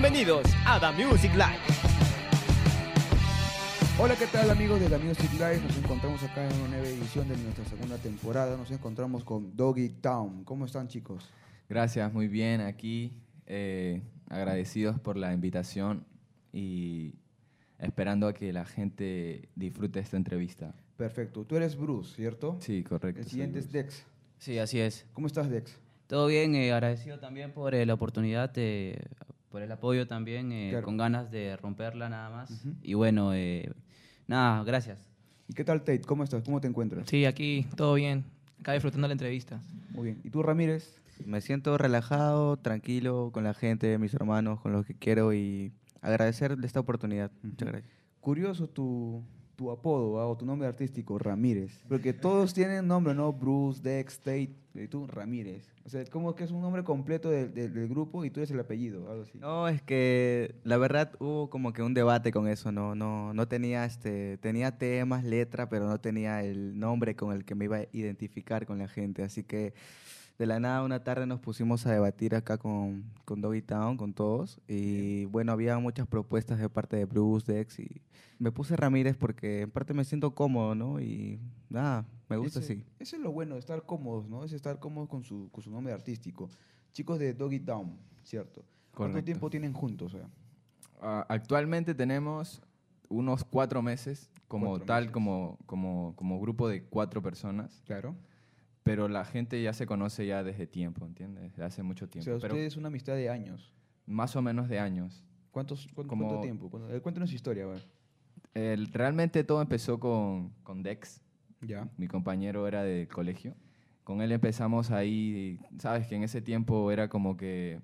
Bienvenidos a The Music Live. Hola, ¿qué tal amigos de la Music Live? Nos encontramos acá en una nueva edición de nuestra segunda temporada. Nos encontramos con Doggy Town. ¿Cómo están chicos? Gracias, muy bien aquí. eh, agradecidos por la invitación y esperando a que la gente disfrute esta entrevista. Perfecto. Tú eres Bruce, ¿cierto? Sí, correcto. El siguiente es. Dex. Sí, así es. ¿Cómo estás, Dex? Todo bien, eh, agradecido también por eh, la oportunidad, eh, por el apoyo también, eh, Claro. con ganas de romperla nada más. Y bueno, eh, nada, gracias. ¿Y qué tal, Tate? ¿Cómo estás? ¿Cómo te encuentras? Sí, aquí todo bien. Acá disfrutando la entrevista. Muy bien. ¿Y tú, Ramírez? Me siento relajado, tranquilo con la gente, mis hermanos, con los que quiero y agradecer esta oportunidad. Muchas gracias. Curioso tu, tu apodo o tu nombre artístico, Ramírez. Porque todos tienen nombre, ¿no? Bruce, Dex, Tate. Y tú, Ramírez. O sea, como que es un nombre completo del, del- del grupo y tú eres el apellido, algo así. No, es que la verdad hubo como que un debate con eso, no, no, no tenía este, tenía temas, letra, pero no tenía el nombre con el que me iba a identificar con la gente. Así que de la nada una tarde nos pusimos a debatir acá con, con Doggy Town, con todos. Y bueno, había muchas propuestas de parte de Bruce, Dex y me puse Ramírez porque en parte me siento cómodo, ¿no? Y nada, me gusta Ese- así. Eso es lo bueno estar cómodos, ¿no? Es estar cómodos con su, con su nombre artístico. Chicos de Doggy Town, ¿cierto? ¿Cuánto tiempo tienen juntos? eh? Ah, actualmente tenemos unos cuatro meses como Cuatro tal, meses. Como, como, como grupo de cuatro personas, Claro. Pero la gente ya se conoce ya desde tiempo, ¿entiendes? Desde hace mucho O tiempo. sea, pero ustedes una amistad de años. más o menos de años. ¿Cuántos, cuánto, Como- cuánto tiempo? Eh, Cuéntanos su historia, a ver. El- realmente todo empezó con, con Dex, Ya. mi compañero era del colegio. Con él empezamos ahí, sabes que en ese tiempo era como que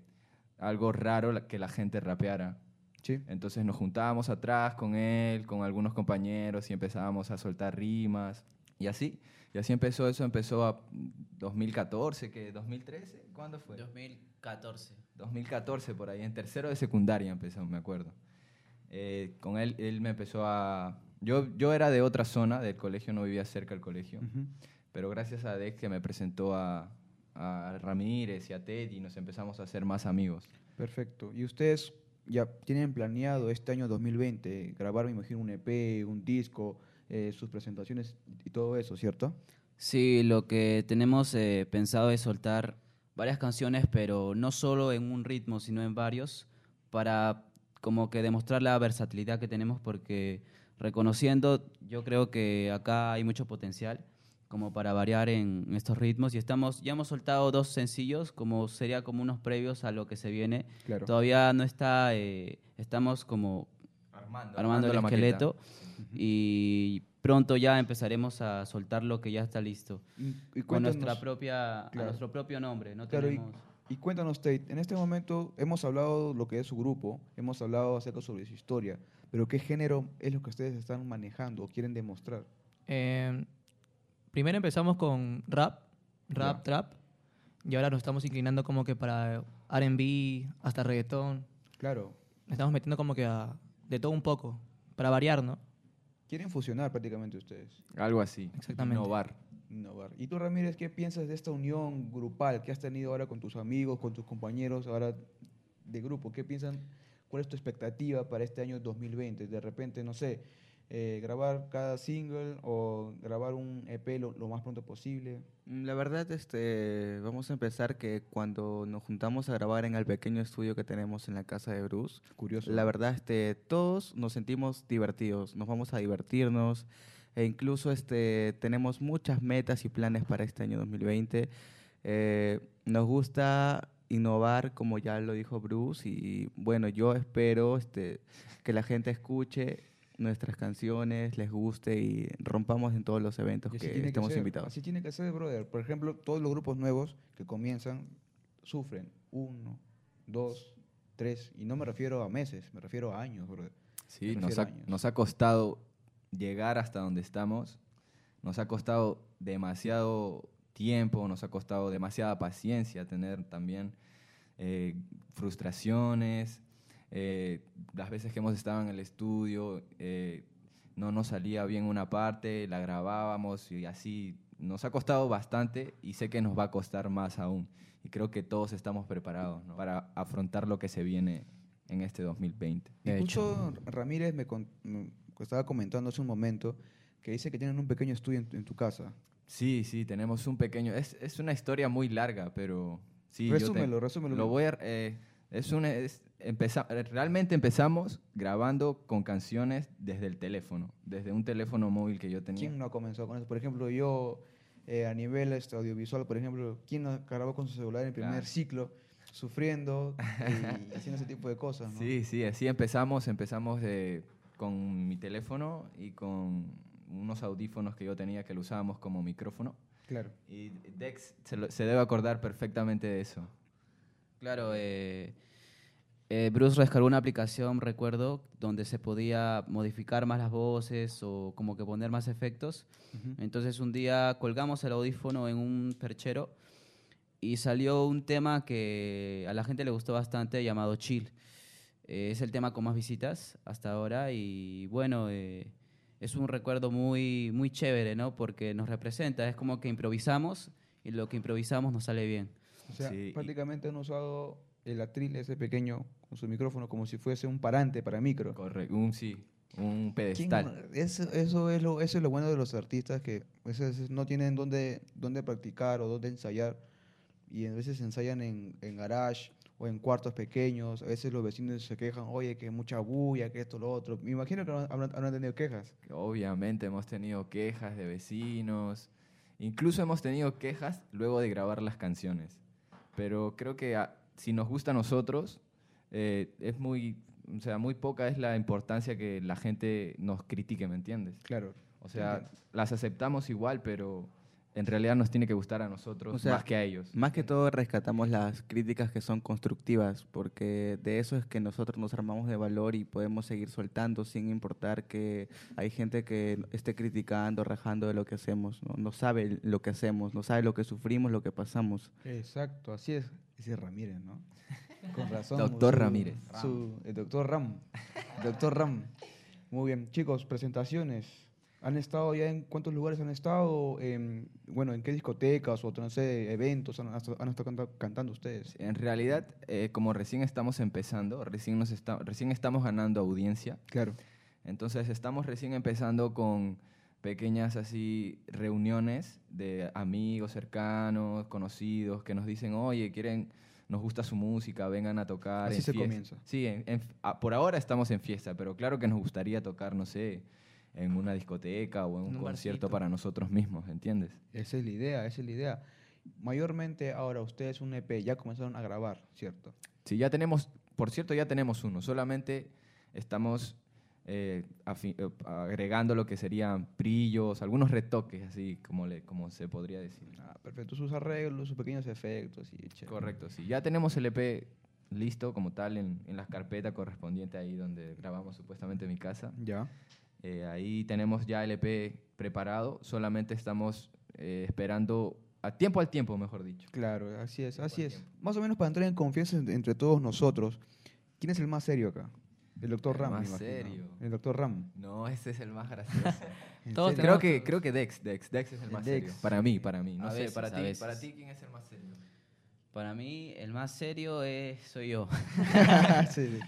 algo raro que la gente rapeara. Sí. Entonces nos juntábamos atrás con él, con algunos compañeros y empezábamos a soltar rimas y así. Y así empezó eso, empezó a 2014, que 2013, ¿cuándo fue? 2014. 2014 por ahí, en tercero de secundaria empezó, me acuerdo. Eh, con él, él me empezó a... Yo, yo era de otra zona del colegio, no vivía cerca del colegio, Ujú. pero gracias a Dex que me presentó a, a Ramírez y a Teddy, nos empezamos a hacer más amigos. Perfecto. ¿Y ustedes ya tienen planeado este año 2020 grabar, me imagino, un EP, un disco, eh, sus presentaciones y todo eso, ¿cierto? Sí, lo que tenemos eh, pensado es soltar varias canciones, pero no solo en un ritmo, sino en varios, para como que demostrar la versatilidad que tenemos, porque reconociendo, yo creo que acá hay mucho potencial como para variar en estos ritmos y estamos ya hemos soltado dos sencillos como sería como unos previos a lo que se viene Claro. todavía no está eh, estamos como Armando, armando el esqueleto y pronto ya empezaremos a soltar lo que ya está listo Y, y con nuestra cuéntanos- propia Claro. a nuestro propio nombre no Claro, y, tenemos y cuéntanos, Tate, en este momento hemos hablado lo que es su grupo, hemos hablado acerca sobre su historia, pero ¿qué género es lo que ustedes están manejando o quieren demostrar? Eh, primero empezamos con rap, rap, Ya. trap. Y ahora nos estamos inclinando como que para RB, hasta reggaetón. Claro, Nos estamos metiendo como que a, de todo un poco, para variar, ¿no? quieren fusionar prácticamente ustedes, Algo así. Exactamente. Innovar. innovar. ¿Y tú, Ramírez, qué piensas de esta unión grupal que has tenido ahora con tus amigos, con tus compañeros ahora de grupo? ¿Qué piensan? ¿Cuál es tu expectativa para este año 2020? De repente, no sé, eh, grabar cada single o grabar un EP lo, lo más pronto posible. Mm, La verdad, este, vamos a empezar que cuando nos juntamos a grabar en el pequeño estudio que tenemos en la casa de Bruce, Curioso. la verdad, este, todos nos sentimos divertidos, nos vamos a divertirnos e incluso este, tenemos muchas metas y planes para este año 2020. Eh, nos gusta innovar, como ya lo dijo Bruce, y bueno, yo espero este, que la gente escuche nuestras canciones, les guste y rompamos en todos los eventos que estemos ser, invitados. Así tiene que ser, brother. Por ejemplo, todos los grupos nuevos que comienzan sufren uno, dos, tres. Y no me refiero a meses, me refiero a años, brother. Sí, nos ha, nos ha costado llegar hasta donde estamos. Nos ha costado demasiado tiempo, nos ha costado demasiada paciencia tener también eh, frustraciones. Eh, las veces que hemos estado en el estudio, eh, no nos salía bien una parte, la grabábamos y así. Nos ha costado bastante y sé que nos va a costar más aún. Y creo que todos estamos preparados ¿no? para afrontar lo que se viene en este 2020. Y De Ramírez me, con- me estaba comentando hace un momento que dice que tienen un pequeño estudio en, en tu casa. Sí, sí, tenemos un pequeño... Es, es una historia muy larga, pero sí. yo te- resúmelo, resúmelo. Lo voy a... eh, es un, es- empeza- realmente empezamos grabando con canciones desde el teléfono, desde un teléfono móvil que yo tenía. ¿Quién no ha comenzado con eso? Por ejemplo, yo eh, a nivel este, audiovisual, por ejemplo, ¿quién no grabó con su celular en el primer Claro. ciclo, sufriendo y haciendo ese tipo de cosas? ¿no? Sí, sí, así empezamos. Empezamos eh, con mi teléfono y con unos audífonos que yo tenía que lo usábamos como micrófono. Claro. Y Dex se, lo- se debe acordar perfectamente de eso. Claro, eh, eh, Bruce descargó una aplicación, recuerdo, donde se podía modificar más las voces o como que poner más efectos. Entonces un día colgamos el audífono en un perchero y salió un tema que a la gente le gustó bastante llamado Chill. Eh, es el tema con más visitas hasta ahora y bueno, eh, es un recuerdo muy, muy chévere, ¿no? Porque nos representa, es como que improvisamos y lo que improvisamos nos sale bien. O sea, Sí, prácticamente han usado el atril, ese pequeño, con su micrófono, como si fuese un parante para micro. Correcto, un sí, un ¿Quién pedestal. Eso, eso, es lo, eso es lo bueno de los artistas, que a veces no tienen dónde, dónde practicar o dónde ensayar. Y a veces ensayan en, en garage o en cuartos pequeños. A veces los vecinos se quejan, oye, que mucha bulla, que esto, lo otro. Me imagino que habrán, habrán- tenido quejas. Obviamente hemos tenido quejas de vecinos, incluso hemos tenido quejas luego de grabar las canciones. Pero creo que ah, si nos gusta a nosotros, eh, es muy, o sea, muy poca es la importancia que la gente nos critique, ¿me entiendes? Claro. O sea, las aceptamos igual, pero en realidad nos tiene que gustar a nosotros O sea, más que a ellos. Más que todo rescatamos las críticas que son constructivas, porque de eso es que nosotros nos armamos de valor y podemos seguir soltando sin importar que hay gente que esté criticando, rajando de lo que hacemos, no, no sabe lo que hacemos, no sabe lo que sufrimos, lo que pasamos. Exacto, así es. Ese es Ramírez, ¿no? Con razón. Doctor su- Ramírez. su- el doctor Ram. Doctor Ram. Muy bien. Chicos, presentaciones. ¿Han estado ya en cuántos lugares han estado? En, bueno, ¿en qué discotecas o no sé, eventos han, han estado canta- cantando ustedes? En realidad, eh, como recién estamos empezando, recién, nos está- recién estamos ganando audiencia, Claro. Entonces estamos recién empezando con pequeñas así reuniones de amigos cercanos, conocidos, que nos dicen, oye, quieren, nos gusta su música, vengan a tocar. Así en se fiesta". comienza. Sí, en- en- ah, por ahora estamos en fiesta, pero claro que nos gustaría tocar, no sé, en una discoteca o en un, concierto barcito. para nosotros mismos, ¿entiendes? Esa es la idea, esa es la idea. Mayormente ahora ustedes un EP ya comenzaron a grabar, ¿cierto? Sí, ya tenemos, por cierto, ya tenemos uno, solamente estamos eh, eh, agregando lo que serían brillos, algunos retoques, así como, le, como se podría decir. Ah, perfecto. Sus arreglos, sus pequeños efectos. Y. Correcto, sí. Ya tenemos el EP listo como tal en, en la carpeta correspondiente ahí donde grabamos supuestamente mi casa. Ya. Eh, ahí tenemos ya el EP preparado, solamente estamos eh, esperando a tiempo al tiempo, mejor dicho. Claro, así es, así es. tiempo. Más o menos para entrar en confianza en- entre todos nosotros, ¿quién es el más serio acá? El doctor Ram. más serio. El doctor Ram. No, ese es el más gracioso. Creo que creo que Dex, Dex, Dex es el El más Dex. serio. Para mí, para mí. No A sé, veces, para ti, para ti quién es el más serio. Para mí, el más serio es, soy yo. Sí.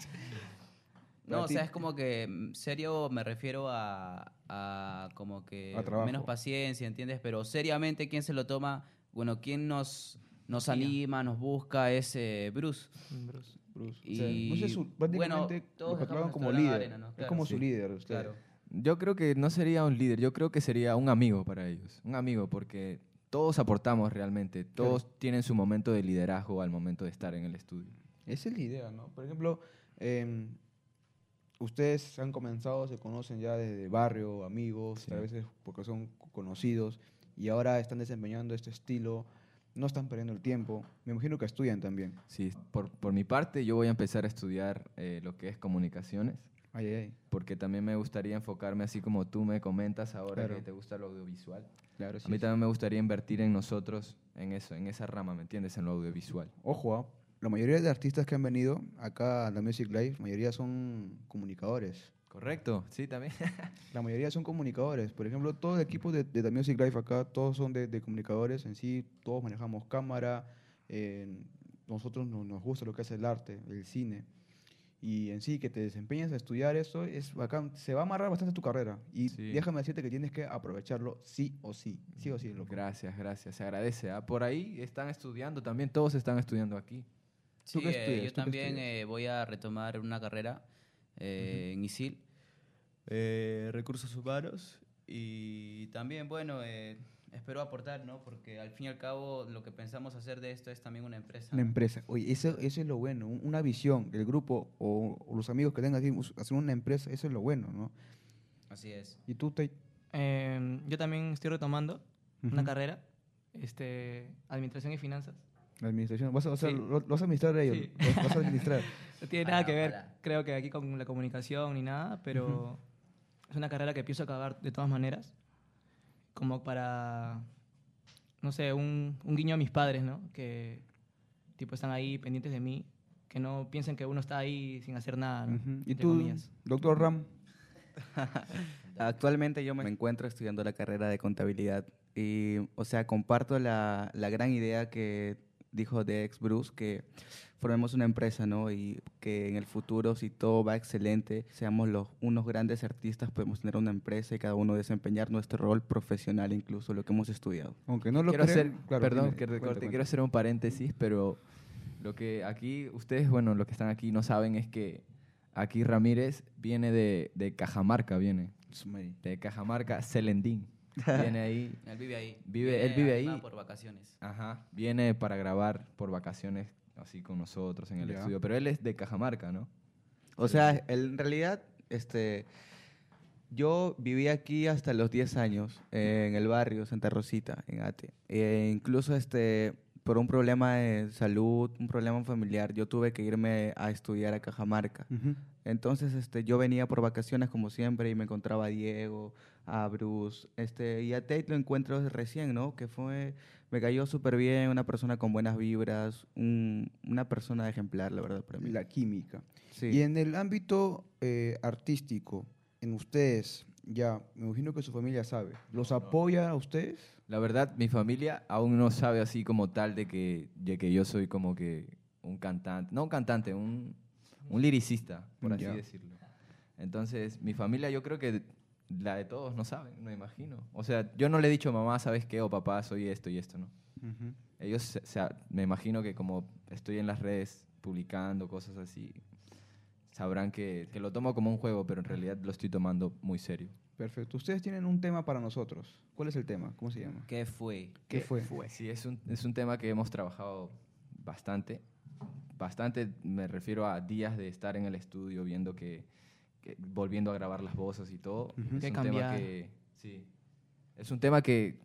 No, o sea, es como que mm, serio me refiero a, a como que A menos paciencia, ¿entiendes? Pero seriamente, ¿quién se lo toma? Bueno, ¿quién nos, nos anima, nos busca? Es eh, Bruce. Bruce. Bruce. Y, O sea, sé, su, bueno, prácticamente todos lo como líder. arena, ¿no? Es Claro, como su sí. líder. ustedes. Claro. Yo creo que no sería un líder, yo creo que sería un amigo para ellos. Un amigo, porque todos aportamos realmente. Todos tienen su momento de liderazgo al momento de estar en el estudio. Esa es la idea, ¿no? Por ejemplo, em, ustedes han comenzado, se conocen ya desde barrio, amigos, Sí. a veces porque son conocidos, y ahora están desempeñando este estilo, no están perdiendo el tiempo. Me imagino que estudian también. Sí, por, por mi parte, yo voy a empezar a estudiar eh, lo que es comunicaciones, Ay, ay, porque también me gustaría enfocarme, así como tú me comentas ahora Claro. que te gusta lo audiovisual. Claro, sí, a mí sí. también me gustaría invertir en nosotros, en eso, en esa rama, ¿me entiendes? En lo audiovisual. Ojo, ah, la mayoría de artistas que han venido acá a la Music Live, la mayoría son comunicadores. Correcto, sí, también. La mayoría son comunicadores. Por ejemplo, todo el equipo de, de The Music Life acá, todos son de, de comunicadores en sí, todos manejamos cámara, eh, nosotros no- nos gusta lo que es el arte, el cine. y en sí que te desempeñes a estudiar eso es bacán. Se va a amarrar bastante tu carrera y Sí. déjame decirte que tienes que aprovecharlo sí o sí, sí o sí. loco. Gracias, gracias. Se agradece. ¿ah? Por ahí están estudiando también. Todos están estudiando aquí. ¿Tú Sí, qué eh, yo ¿Tú qué también eh, voy a retomar una carrera eh, en ISIL, eh, recursos humanos, y también, bueno, eh, espero aportar, ¿no? Porque al fin y al cabo lo que pensamos hacer de esto es también una empresa. Una empresa. Oye, eso, eso es lo bueno, un- una visión, el grupo o, o los amigos que tengan us- hacer una empresa, eso es lo bueno, ¿no? Así es. ¿Y tú, Tate? Eh, yo también estoy retomando una Ujú. carrera, este, administración y finanzas. La administración. ¿Vas a, vas a- Sí. lo, lo vas a administrar a ellos? Sí. ¿Lo vas a administrar? No tiene nada que ver, para. creo que aquí con la comunicación ni nada, pero es una carrera que pienso acabar de todas maneras, como para, no sé, un, un guiño a mis padres, ¿no? Que tipo están ahí pendientes de mí, que no piensen que uno está ahí sin hacer nada, ¿no? Ujú. ¿Y Entre tú, comillas. doctor Ram? Actualmente yo me encuentro estudiando la carrera de contabilidad y, o sea, comparto la, la gran idea que dijo de ex Bruce, que formemos una empresa, ¿no? Y que en el futuro, si todo va excelente, seamos los, unos grandes artistas, podemos tener una empresa y cada uno desempeñar nuestro rol profesional, incluso lo que hemos estudiado. Aunque no lo quiero hacer, claro, perdón dime, que recorte, cuenta. quiero hacer un paréntesis, pero lo que aquí, ustedes, bueno, los que están aquí no saben es que aquí Ramírez viene de, de Cajamarca, viene. De Cajamarca, Celendín. Viene ahí. Él vive ahí. Vive- él vive ahí. por vacaciones. Ajá. Viene para grabar por vacaciones así con nosotros en el Ya. estudio. Pero él es de Cajamarca, ¿no? O sea, él, en realidad, este, yo viví aquí hasta los 10 años, eh, en el barrio Santa Rosita, en Ate. E incluso este, por un problema de salud, un problema familiar, yo tuve que irme a estudiar a Cajamarca. Ujú. Entonces, este, yo venía por vacaciones como siempre y me encontraba a Diego, a Bruce, este, y a Tate lo encuentro recién, ¿no? Que fue, me cayó súper bien, una persona con buenas vibras, un- una persona ejemplar, la verdad, para mí. La química. Sí. Y en el ámbito eh, artístico, en ustedes, ya, me imagino que su familia sabe, ¿los apoya a ustedes? La verdad, mi familia aún no sabe así como tal de que, de que yo soy como que un cantante, no un cantante, un, un liricista, por así Ya. decirlo. Entonces, mi familia yo creo que la de todos no saben, no imagino. O sea, yo no le he dicho mamá, ¿sabes qué? O papá, soy esto y esto, ¿no? Ellos, se- se- me imagino que como estoy en las redes publicando cosas así, sabrán que, que lo tomo como un juego, pero en realidad lo estoy tomando muy serio. Perfecto. Ustedes tienen un tema para nosotros. ¿Cuál es el tema? ¿Cómo se llama? ¿Qué fue? ¿Qué fue? Sí, es un, es un tema que hemos trabajado bastante. Bastante, me refiero a días de estar en el estudio viendo que, que- volviendo a grabar las voces y todo. Ujú. Es Que un cambiar. tema que, sí, es un tema que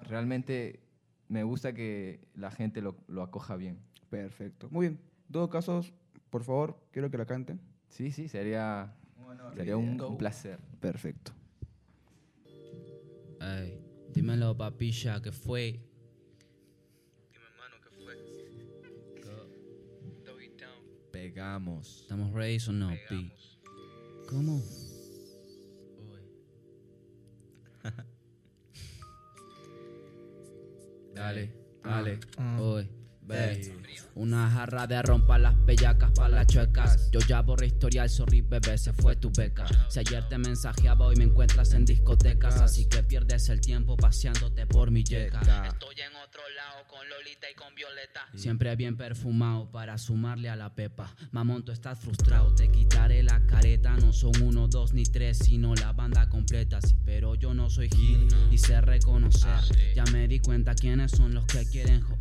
realmente me gusta que la gente lo, lo acoja bien. Perfecto. Muy bien. En todo caso, por favor, quiero que la canten. Sí, sí, sería, sería un, un placer. Perfecto. Ey, dímelo, papilla, ¿qué fue? Pegamos. ¿Estamos ready o no, Pi? ¿Cómo? Dale, dale, hoy, ve. Una jarra de rompa las bellacas pa' las chuecas. Yo ya borré historial, sorry bebé, se fue tu beca. Si ayer te mensajeaba, hoy me encuentras en discotecas. Así que pierdes el tiempo paseándote por mi yeca. Estoy en otro Lolita y con Violeta. Siempre bien perfumado para sumarle a la pepa. Mamón, tú estás frustrado, te quitaré la careta. No son uno, dos ni tres, sino la banda completa. Sí, pero yo no soy Gil y sé reconocer. Ya me di cuenta quiénes son los que quieren jo-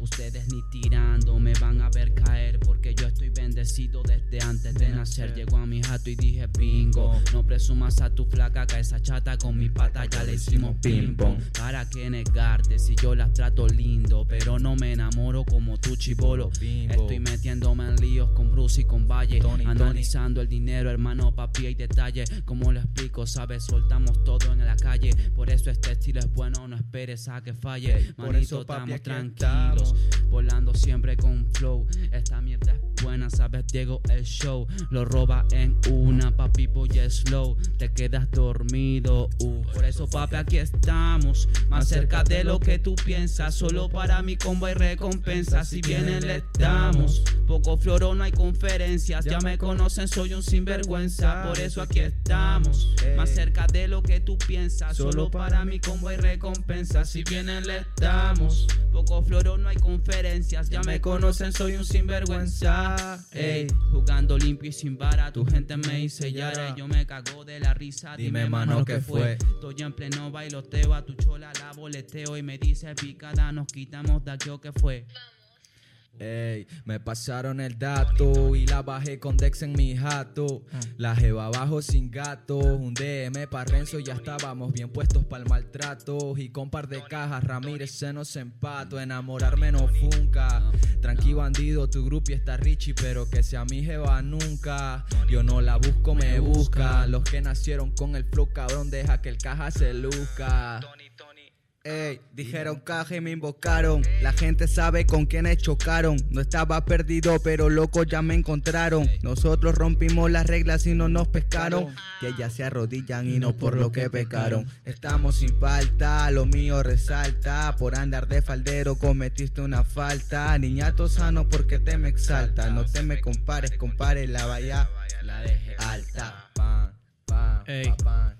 Ustedes ni tirando me van a ver caer porque yo estoy bendecido desde antes de nacer. Llegó a mi jato y dije bingo. No presumas a tu flaca que esa chata con mi pata ya le hicimos ping pong. ¿Para qué negarte si yo las trato lindo? Pero no me enamoro como tu chivolo. Estoy metiéndome en líos con Bruce y con Valle. Analizando el dinero, hermano, papi y detalle. Como lo explico, sabes, soltamos todo en la calle. Por eso este estilo es bueno, no esperes a que falle. por Manito, eso, papi, estamos aquí Volando siempre con flow. Esta mierda es buena, sabes, Diego, el show. Lo roba en una, papi, voy slow. Te quedas dormido, uh. Por eso, papi, aquí estamos. Más cerca de lo que tú piensas. Solo para mi combo hay recompensa. Si vienen, le damos. Poco floro, no hay conferencias. Ya me conocen, soy un sinvergüenza. Por eso aquí estamos. Más cerca de lo que tú piensas. Solo para mí, como hay recompensa. Si vienen, le damos. Poco floro, no hay conferencias. Ya me conocen, soy un sinvergüenza. Ey, jugando limpio y sin vara. Tu gente me dice Yara. Yo me cago de la risa. Dime, mano, ¿qué fue? Estoy en pleno bailoteo. A tu chola la boleteo. Y me dice picada. Nos quitamos de aquí o qué fue. Ey, me pasaron el dato y la bajé con Dex en mi jato. La jeva abajo sin gato, un DM pa' Renzo, ya estábamos bien puestos para el maltrato. Y con par de cajas, Ramírez se nos empato. Enamorarme no funca. Tranqui bandido, tu grupi está Richie, pero que sea mi jeva nunca. Yo no la busco, me busca. Los que nacieron con el flow, cabrón, deja que el caja se luzca. Ey, dijeron caja y me invocaron. La gente sabe con quiénes chocaron. No estaba perdido, pero loco ya me encontraron. Nosotros rompimos las reglas y no nos pescaron. Que ellas se arrodillan y no por lo que pecaron. Estamos sin falta, lo mío resalta. Por andar de faldero cometiste una falta. Niñato sano porque te me exalta. No te me compares, compare la valla. La dejé Alta. Pan, pan.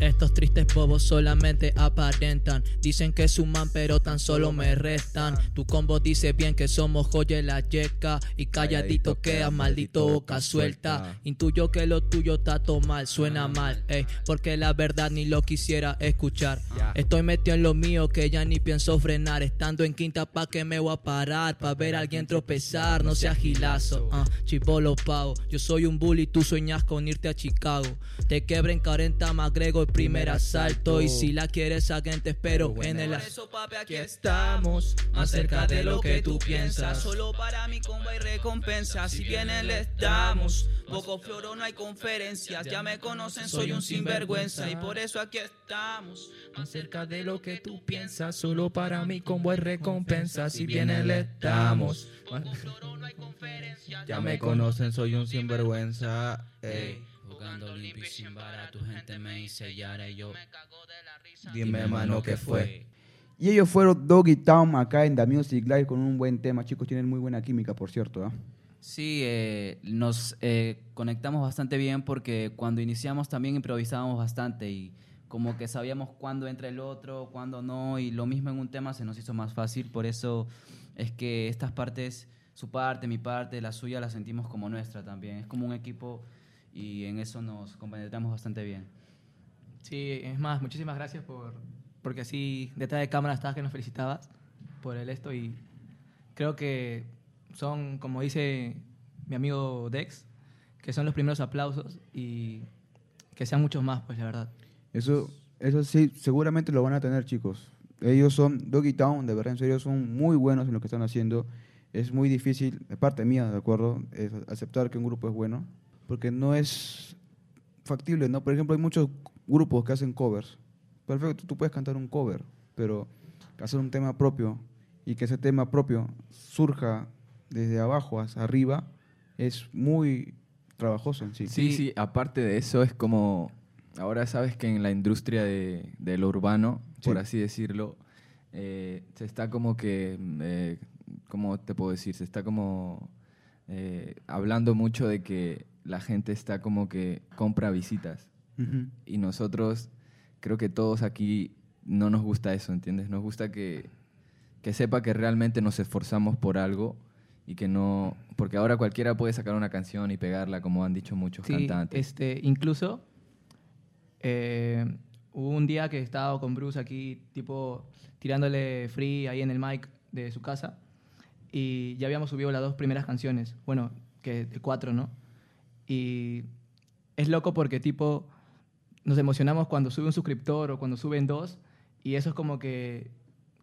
Estos tristes bobos solamente aparentan. Dicen que suman, pero tan solo me restan. Tu combo dice bien que somos joya y la yeca. Y calladito queda, maldito boca suelta. Intuyo que lo tuyo está todo mal, suena mal, ey, porque la verdad ni lo quisiera escuchar. Estoy metido en lo mío que ya ni pienso frenar. Estando en quinta pa' que me voy a parar. Pa' ver a alguien tropezar, no seas gilazo. ah, chivolo pavo, yo soy un bully, tú sueñas con irte a Chicago. Te quebren 40, me agrego el primer asalto. Y si la quieres, alguien te espero en el Por eso, papi, aquí estamos, más cerca de lo que tú piensas. Solo para mí como hay recompensa, si vienen les damos. Poco floro, no hay conferencias, ya me conocen, soy un sinvergüenza. Y por eso aquí estamos, más cerca de lo que tú piensas. Solo para mí como hay recompensa, si vienen les damos. Poco floro, no hay conferencias, Ya me conocen, soy un sinvergüenza. Ey. Jugando limpio y sin vara, tu gente me dice Yara y yo me cago de la risa. Dime, mano, ¿qué fue? Y ellos fueron Doggy Town acá en The Music Live con un buen tema. Chicos, tienen muy buena química, por cierto. ¿ah? Sí, eh, nos eh, conectamos bastante bien porque cuando iniciamos también improvisábamos bastante y como que sabíamos cuándo entra el otro, cuándo no, y lo mismo en un tema se nos hizo más fácil, por eso es que estas partes, su parte, mi parte, la suya, la sentimos como nuestra también. Es como un equipo y en eso nos compenetramos bastante bien. Sí, es más, muchísimas gracias por, porque así detrás de cámara estabas que nos felicitabas por el esto y creo que son, como dice mi amigo Dex, que son los primeros aplausos y que sean muchos más, pues la verdad. Eso, eso sí, seguramente lo van a tener, chicos. Ellos son Doggy Town, de verdad, en serio, son muy buenos en lo que están haciendo. Es muy difícil, de parte mía, ¿de acuerdo? Es aceptar que un grupo es bueno, porque no es factible, ¿no? Por ejemplo, hay muchos grupos que hacen covers. Perfecto, tú puedes cantar un cover, pero hacer un tema propio y que ese tema propio surja desde abajo hacia arriba es muy trabajoso en sí. Sí, sí, aparte de eso es como, ahora sabes que en la industria de, de lo urbano, por Sí. así decirlo, eh, se está como que, eh, ¿cómo te puedo decir? Se está como eh, hablando mucho de que la gente está como que compra visitas y nosotros, creo que todos aquí no nos gusta eso, ¿entiendes? Nos gusta que, que sepa que realmente nos esforzamos por algo y que no, porque ahora cualquiera puede sacar una canción y pegarla, como han dicho muchos Sí, cantantes. este, incluso eh, hubo un día que estaba con Bruce aquí, tipo, tirándole free ahí en el mic de su casa y ya habíamos subido las dos primeras canciones, bueno, que de cuatro, ¿no? Y es loco porque, tipo, nos emocionamos cuando sube un suscriptor o cuando suben dos y eso es como que,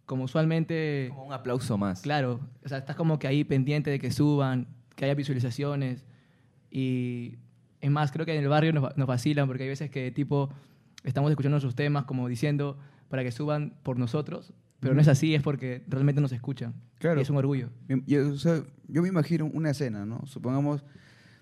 como usualmente... Como un aplauso más. Claro, o sea, estás como que ahí pendiente de que suban, que haya visualizaciones. Y es más, creo que en el barrio nos, nos vacilan porque hay veces que tipo estamos escuchando nuestros temas como diciendo para que suban por nosotros, pero no es así, es porque realmente nos escuchan. Claro. Y es un orgullo. Yo, o sea, yo me imagino una escena, ¿no? Supongamos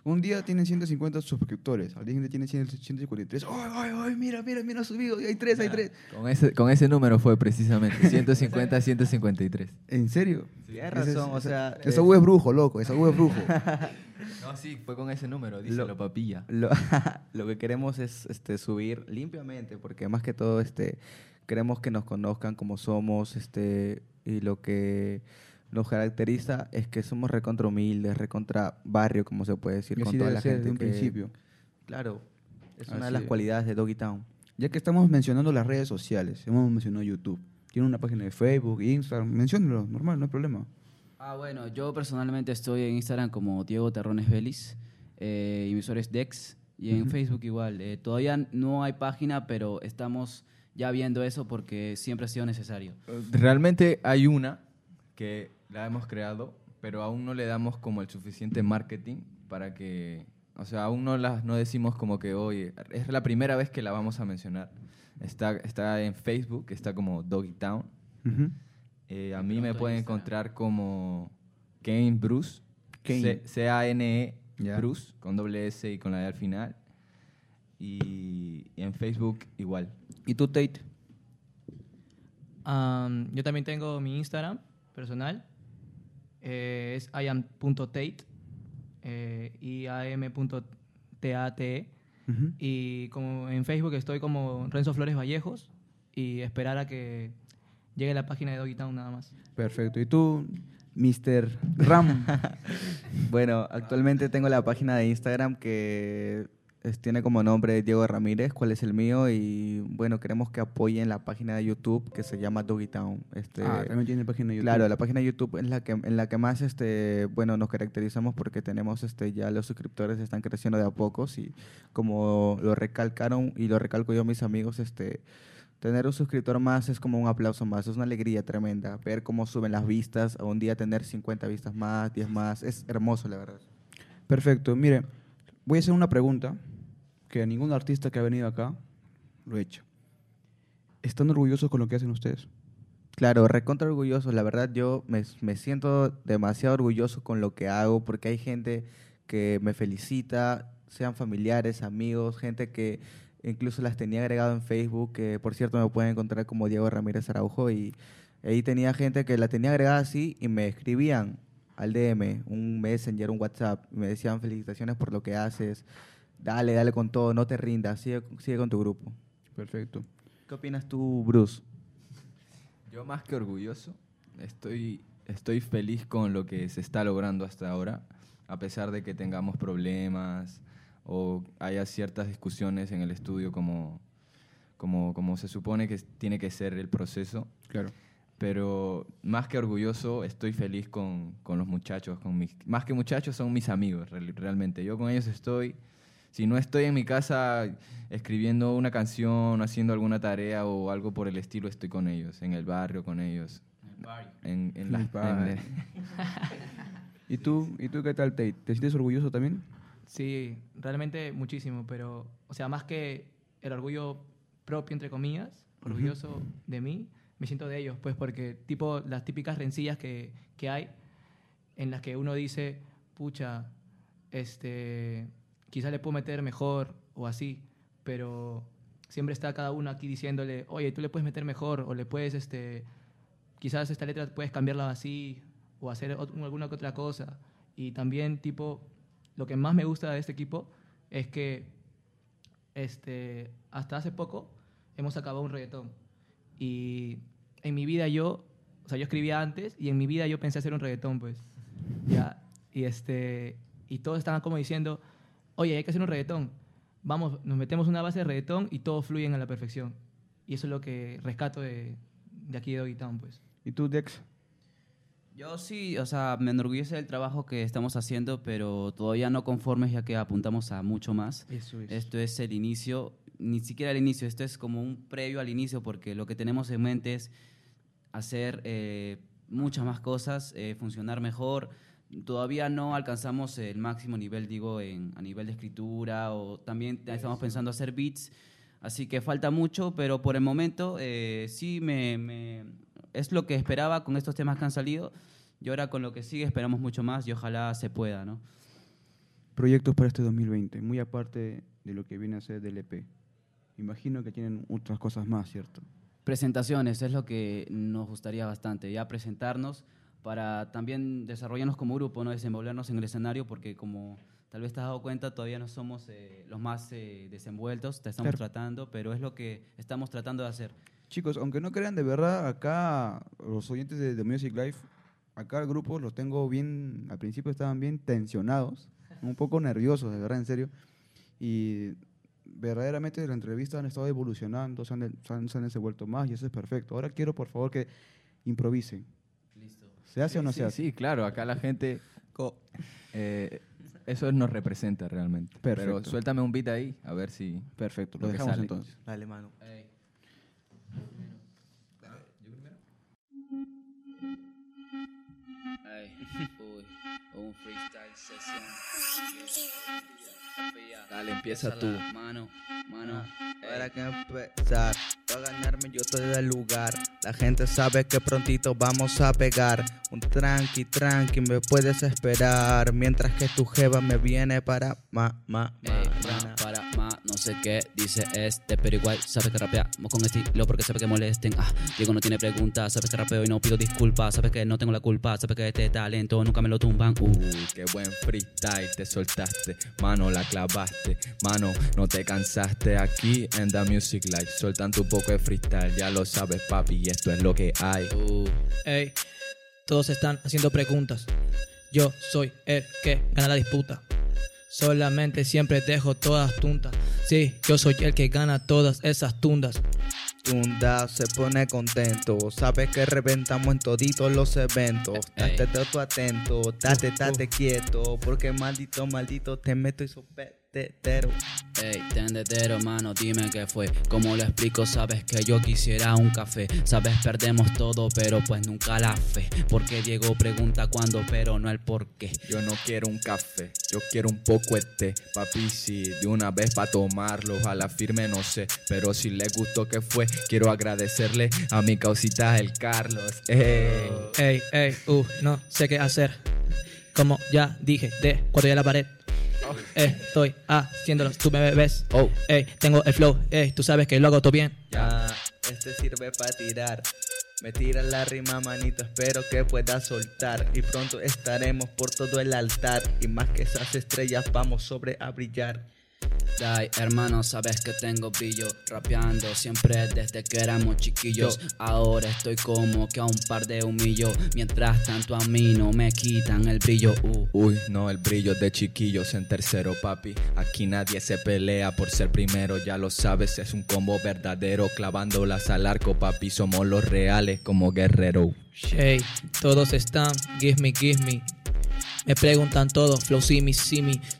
Un día tienen 150 suscriptores, al día siguiente tienen 100 153. ¡Ay, ay, ay! Mira, mira, mira, ha subido. Hay tres, hay tres. Con ese, con ese número fue precisamente 150, 153. ¿En serio? Tienes Ese es- razón, o sea, Esa U es brujo, loco. Esa U es brujo. No, sí, fue con ese número, díselo, Lo- papilla. Lo, lo que queremos es este, subir limpiamente, porque más que todo este, queremos que nos conozcan como somos este, y lo que nos caracteriza es que somos recontra humildes, recontra barrio, como se puede decir, Y con toda debe la ser gente desde un que- principio. Claro, es una de las es. cualidades de Doggy Town. Ya que estamos mencionando las redes sociales, hemos mencionado YouTube. Tiene una página de Facebook, Instagram. Menciónalo, normal, no hay problema. Ah, bueno, yo personalmente estoy en Instagram como Diego Terrones Vélez, eh, y mi usuario es Dex, y en. Facebook igual. Eh, todavía no hay página, pero estamos ya viendo eso porque siempre ha sido necesario. Realmente hay una que la hemos creado, pero aún no le damos como el suficiente marketing para que, o sea, aún no las no decimos como que, oye, es la primera vez que la vamos a mencionar. Está, está en Facebook, está como Doggy Town. Ujú. Eh, a mí me pueden encontrar como Kane Bruce, Kane. C- C-A-N-E. E Bruce, con doble S y con la E al final. Y, y en Facebook igual. ¿Y tú, Tate? Am, yo también tengo mi Instagram personal. eh, es iam.tate eh, y am.tate. Ujú. Y como en Facebook estoy como Renzo Flores Vallejos y esperar a que llegue la página de Doggy Town nada más. Perfecto. ¿Y tú, Mr. Ram? Bueno, actualmente tengo la página de Instagram que es- tiene como nombre Diego Ramírez, cuál es el mío y bueno, queremos que apoyen la página de YouTube que se llama Doggy Town. Este, ah, también tiene página de YouTube. Claro, la página de YouTube es la que, en la que más este, bueno, nos caracterizamos porque tenemos este, ya los suscriptores están creciendo de a pocos y como lo recalcaron y lo recalco yo a mis amigos, este, tener un suscriptor más es como un aplauso más, es una alegría tremenda. Ver cómo suben las vistas, a un día tener 50 vistas más, 10 más, es hermoso la verdad. Perfecto. Mire, voy a hacer una pregunta que ningún artista que ha venido acá lo he hecho. ¿Están orgullosos con lo que hacen ustedes? Claro, recontra orgulloso. La verdad, yo me, siento demasiado orgulloso con lo que hago porque hay gente que me felicita, sean familiares, amigos, gente que incluso las tenía agregado en Facebook, que por cierto me pueden encontrar como Diego Ramírez Araujo y ahí tenía gente que la tenía agregada así y me escribían al DM, un Messenger, un WhatsApp, me decían felicitaciones por lo que haces, dale, dale con todo, no te rindas, sigue, sigue con tu grupo. Perfecto. ¿Qué opinas tú, Bruce? Yo más que orgulloso, estoy, estoy feliz con lo que se está logrando hasta ahora, a pesar de que tengamos problemas o haya ciertas discusiones en el estudio como, como, como se supone que tiene que ser el proceso. Claro. Pero más que orgulloso, estoy feliz con, con los muchachos. Con mis, más que muchachos, son mis amigos, real- realmente. Yo con ellos estoy... Si no estoy en mi casa escribiendo una canción, haciendo alguna tarea o algo por el estilo, estoy con ellos, en el barrio con ellos. En, en las- El barrio. en- ¿Y tú, ¿Y tú qué tal, Tate? ¿Te sientes orgulloso también? Sí, realmente muchísimo, pero, o sea, más que el orgullo propio, entre comillas, orgulloso de mí, me siento de ellos, pues porque tipo las típicas rencillas que, que hay, en las que uno dice, pucha, este, quizás le puedo meter mejor o así, pero siempre está cada uno aquí diciéndole, oye, tú le puedes meter mejor o le puedes, este, quizás esta letra puedes cambiarla así o hacer ot- alguna que otra cosa. Y también, tipo, lo que más me gusta de este equipo es que este, hasta hace poco hemos acabado un reggaetón. Y en mi vida yo, o sea, yo escribía antes y en mi vida yo pensé hacer un reggaetón, pues. Ya, y este, y todos estaban como diciendo, oye, hay que hacer un reggaetón. Vamos, nos metemos una base de reggaetón y todos fluyen a la perfección. Y eso es lo que rescato de, de aquí de Doggy Town, pues. ¿Y tú, Dex? Yo sí, o sea, me enorgullece el trabajo que estamos haciendo, pero todavía no conformes ya que apuntamos a mucho más. Eso es. Esto es el inicio, ni siquiera el inicio, esto es como un previo al inicio, porque lo que tenemos en mente es hacer eh, muchas más cosas, eh, funcionar mejor. Todavía no alcanzamos el máximo nivel, digo, en, a nivel de escritura, o también estamos pensando hacer beats, así que falta mucho, pero por el momento eh, sí me, me- es lo que esperaba con estos temas que han salido, y ahora con lo que sigue esperamos mucho más y ojalá se pueda, ¿no? proyectos para este 2020? Muy aparte de lo que viene a ser del EP. Imagino que tienen otras cosas más, ¿cierto? Presentaciones es lo que nos gustaría bastante, ya presentarnos para también desarrollarnos como grupo, no desenvolvernos en el escenario, porque como tal vez te has dado cuenta, todavía no somos eh, los más eh, desenvueltos, te estamos Claro. tratando, pero es lo que estamos tratando de hacer. Chicos, aunque no crean de verdad, acá los oyentes de The Music Life, acá el grupo los tengo bien, al principio estaban bien tensionados, un poco nerviosos, de verdad, en serio. Y verdaderamente la entrevista han estado evolucionando, se han, se han, se han desenvuelto más y eso es perfecto. Ahora quiero, por favor, que improvisen. ¿Se hace o no sí, se hace? Sí, claro, acá la gente... eh, eso nos representa realmente. Pero suéltame un beat ahí, a ver si... Perfecto, Lo dejamos sale. entonces. Dale, mano. un freestyle session. Dale, empieza tú. Mano, mano. Para que empezar, para ganarme yo estoy del lugar. La gente sabe que prontito vamos a pegar. Un tranqui, tranqui, me puedes esperar. Mientras que tu jeva me viene para ma, ma, ma, Ey, sé qué dice este, pero igual sabes que rapeamos con estilo porque sabes que molesten. Ah, Diego no tiene preguntas, sabes que rapeo y no pido disculpas, sabes que no tengo la culpa, sabes que este talento nunca me lo tumban. Uh, qué buen freestyle te soltaste, mano la clavaste, mano no te cansaste aquí en The Music Life, soltando un poco de freestyle, ya lo sabes papi, y esto es lo que hay. uh. Ey, todos están haciendo preguntas. Yo soy el que gana la disputa. Solamente siempre dejo todas tuntas. Sí, yo soy el que gana todas esas tundas. Tunda se pone contento. Sabes que reventamos en toditos los eventos. Ey. Date todo atento, date, date quieto. Porque maldito, maldito te meto y Ey, tendedero, mano, dime qué fue. ¿Cómo lo explico? Sabes que yo quisiera un café. Sabes, perdemos todo, pero pues nunca la fe. Porque Diego pregunta cuándo, pero no el por qué. Yo no quiero un café, yo quiero un poco este, papi, sí, de una vez para tomarlo, ojalá firme, no sé, pero si le gustó que fue, quiero agradecerle a mi causita el Carlos. Ey. Ey, ey, uh, no sé qué hacer. Como ya dije, de cuando ya la pared. Eh, estoy haciéndolo, tú me ves. Oh. Ey, tengo el flow, ey, tú sabes que lo hago todo bien. Ya, este sirve para tirar. Me tira la rima, manito, espero que pueda soltar. Y pronto estaremos por todo el altar. Y más que esas estrellas, vamos sobre a brillar. Dai, hermano, sabes que tengo brillo rapeando siempre desde que éramos chiquillos. Ahora estoy como que a un par de humillo. Mientras tanto a mí no me quitan el brillo. Uh. Uy, no, el brillo de chiquillos en tercero, papi. Aquí nadie se pelea por ser primero, ya lo sabes, es un combo verdadero. Clavándolas al arco, papi, somos los reales como guerrero. Ey, todos están, give me, give me. Me preguntan todos, flow, see me.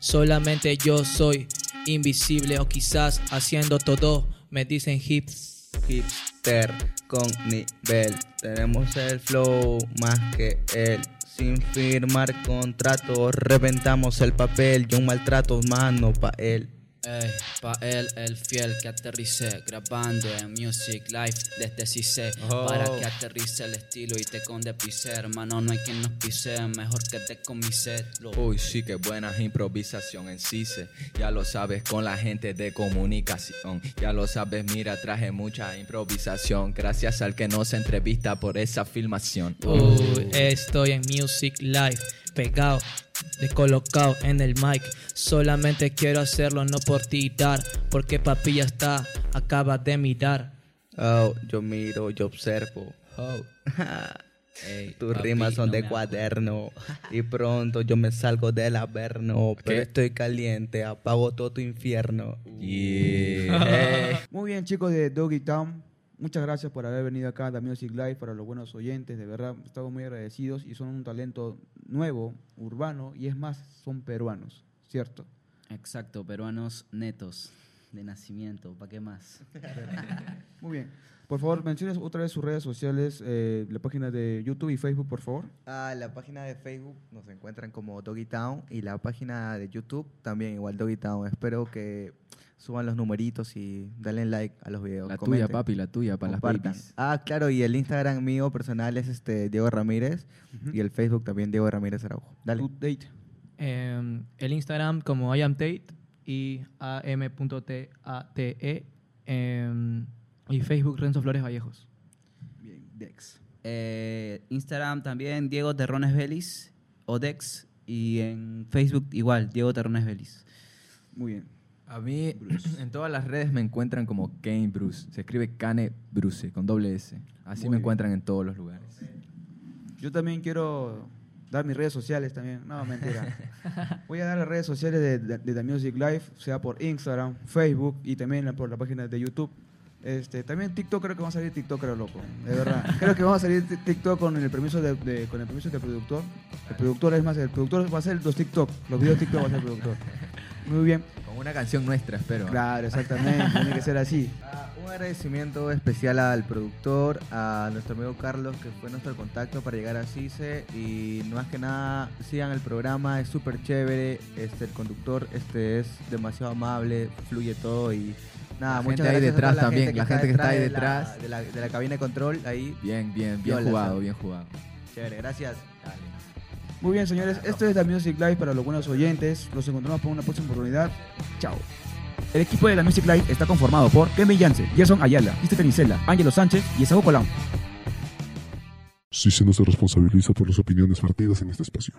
Solamente yo soy invisible o quizás haciendo todo. Me dicen hips. Hipster con nivel. Tenemos el flow más que él. Sin firmar contrato, reventamos el papel. Yo un maltrato, mano, pa' él. Ey, pa' él, el fiel que aterrice, grabando en Music Life desde CICE, Oh. para que aterrice el estilo y te conde pise, hermano, no hay quien nos pise, mejor que te comise. Lo- Uy, sí, qué buena improvisación en CICE. Ya lo sabes con la gente de comunicación. Ya lo sabes, mira, traje mucha improvisación. Gracias al que nos entrevista por esa filmación. Uy, estoy en Music Live, pegado, descolocado en el mic. Solamente quiero hacerlo, no por tirar, porque papi ya está, acaba de mirar. Oh, yo miro, yo observo. Oh. Ey, Tus papi, rimas son no de cuaderno. Y pronto yo me salgo del averno. Pero estoy caliente, apago todo tu infierno. Yeah. Muy bien, chicos de Doggy Town. Muchas gracias por haber venido acá a The Music Live para los buenos oyentes. De verdad, estamos muy agradecidos y son un talento nuevo, urbano y es más, son peruanos, ¿cierto? Exacto, peruanos netos de nacimiento, ¿para qué más? Muy bien. Por favor, menciones otra vez sus redes sociales, eh, la página de YouTube y Facebook, por favor. Ah, la página de Facebook nos encuentran como Doggy Town y la página de YouTube también igual Doggy Town. Espero que suban los numeritos y denle like a los videos. La tuya, papi, la tuya, para las babies. Ah, claro, y el Instagram mío personal es este Diego Ramírez y el Facebook también Diego Ramírez Araujo. Dale. Update. Em, el Instagram como IamTate y am.tate. em, y Facebook Renzo Flores Vallejos. Bien, Dex. Eh, Instagram también, Diego Terrones Vélez, o Dex. Y en Facebook igual, Diego Terrones Vélez. Muy bien. A mí, en todas las redes me encuentran como Kane Bruce. Se escribe Kane Bruce, con doble S. Así Muy me bien. encuentran en todos los lugares. Yo también quiero dar mis redes sociales también. No, mentira. Voy a dar las redes sociales de, de, de The Music Live, sea por Instagram, Facebook y también por la página de YouTube. Este, también TikTok creo que vamos a salir TikTok, creo, loco. De verdad. Creo que vamos a salir ti- TikTok con el permiso de, de- con el permiso del productor. El productor es más, el productor va a ser los TikTok. Los videos TikTok va a ser el productor. Muy bien. Una canción nuestra, espero. Claro, exactamente. Tiene que ser así. Ah, un agradecimiento especial al productor, a nuestro amigo Carlos, que fue nuestro contacto para llegar a CICE. Y no más que nada, sigan el programa, es súper chévere. Este, el conductor este, es demasiado amable, fluye todo. Y nada, La muchas gente ahí detrás también, la gente que está ahí de la- detrás. De la, de la cabina de control, ahí. Bien, bien, bien Viola, jugado, bien jugado. Chévere, gracias. Muy bien, señores. Esto es The Music Live para los buenos oyentes. Los encontramos para una próxima oportunidad. Chao. El equipo de The Music Live está conformado por Kevin Yance, Jason Ayala, Christopher Isela, Ángelo Sánchez y Esaú Colón. Sí se nos responsabiliza por las opiniones vertidas en este espacio.